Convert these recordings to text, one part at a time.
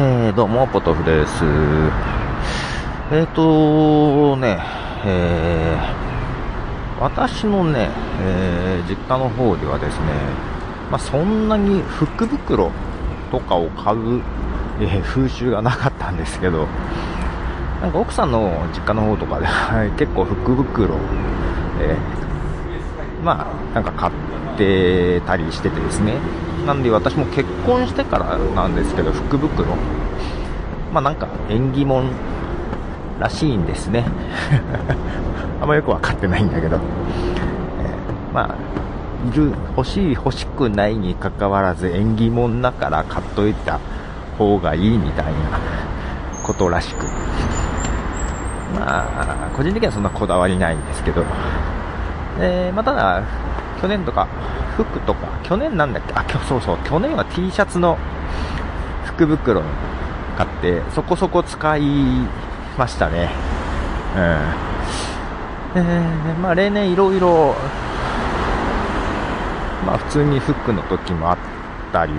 えー、どうも、ポトフです。えっ、ー、とね、えー、私のね、えー、実家の方ではですね、まあ、そんなに福袋とかを買う、えー、風習がなかったんですけど、なんか奥さんの実家の方とかで結構福袋、えー、まあ、なんか買ってたりしててですね、なんで私も結婚してからなんですけど、福袋、まあなんか縁起物らしいんですね。あんまよくわかってないんだけど、えー、まあ、いる、欲しい、欲しくないにかかわらず縁起物だから買っといた方がいいみたいな ことらしく。まあ、個人的にはそんなこだわりないんですけど、えー、まあ、ただ、去年とか、服とか、去年なんだっけ、あ、今日そうそう、去年は T シャツの福袋買って、そこそこ使いましたね。うん。えー、まあ例年いろいろ、まあ普通にフックの時もあったり、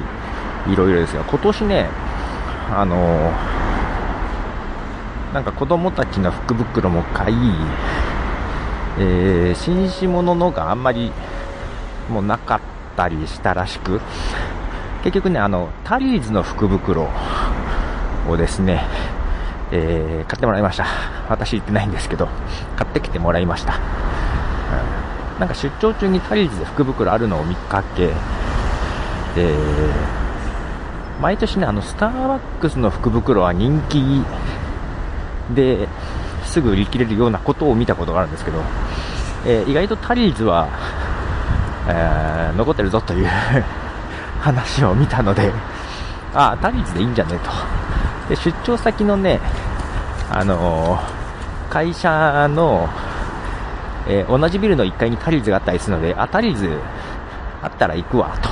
いろいろですが、今年ね、あのー、なんか子供たちの福袋も買い、えー、紳士物のがあんまりもなかったりしたらしく、結局ね、あの、タリーズの福袋をですね、えー、買ってもらいました。私行ってないんですけど、買ってきてもらいました。なんか出張中にタリーズで福袋あるのを見かけ、えー、毎年ね、あの、スターバックスの福袋は人気ですぐ売り切れるようなことを見たことがあるんですけど、えー、意外とタリーズは、えー、残ってるぞという 話を見たので、ああ、タリーズでいいんじゃねえと。で、出張先のね、あのー、会社の、えー、同じビルの1階にタリーズがあったりするので、あ、タリーズあったら行くわ、と。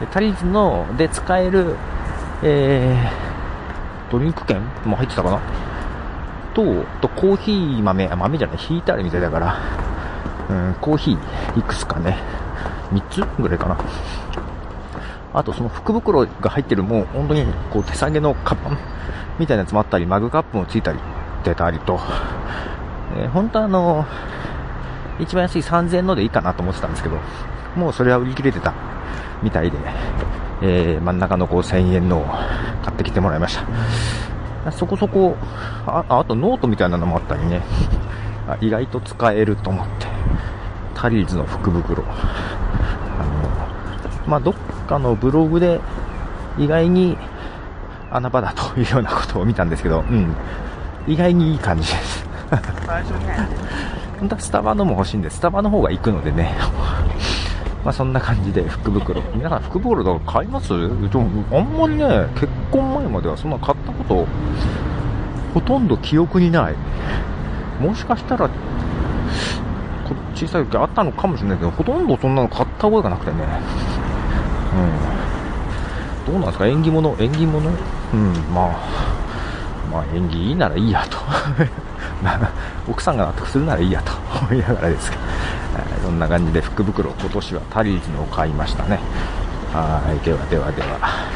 でタリーズの、で使える、えー、ドリンク券も入ってたかなと、と、コーヒー豆、あ、豆じゃない、ヒータールみたいだから、うん、コーヒーいくつかね、3つぐらいかな。あとその福袋が入ってるもう本当にこう手提げのカバンみたいなやつもあったり、マグカップもついたり、出たりと、えー、本当はあの、一番安い3000円のでいいかなと思ってたんですけど、もうそれは売り切れてたみたいで、えー、真ん中のこう1000円のを買ってきてもらいました。そこそこ、ああとノートみたいなのもあったりね、意外と使えると思って、タリーズの福袋。あの、まあ、どっかのブログで意外に穴場だというようなことを見たんですけど、うん。意外にいい感じです。本当はスタバのも欲しいんで、スタバの方が行くのでね。まあそんな感じで福袋。皆さん福袋とか買います？あんまりね、結婚前まではそんな買ったこと、ほとんど記憶にない。もしかしたら、小さい時あったのかもしれないけど、ほとんどそんなの買った覚えがなくてね。うん。どうなんですか？縁起物？縁起物？うん、まあ、まあ縁起いいならいいやと。奥さんが納得するならいいやと思いながらですけど、えー、そんな感じで福袋、今年はタリーズのを買いましたね。はい、ではではでは。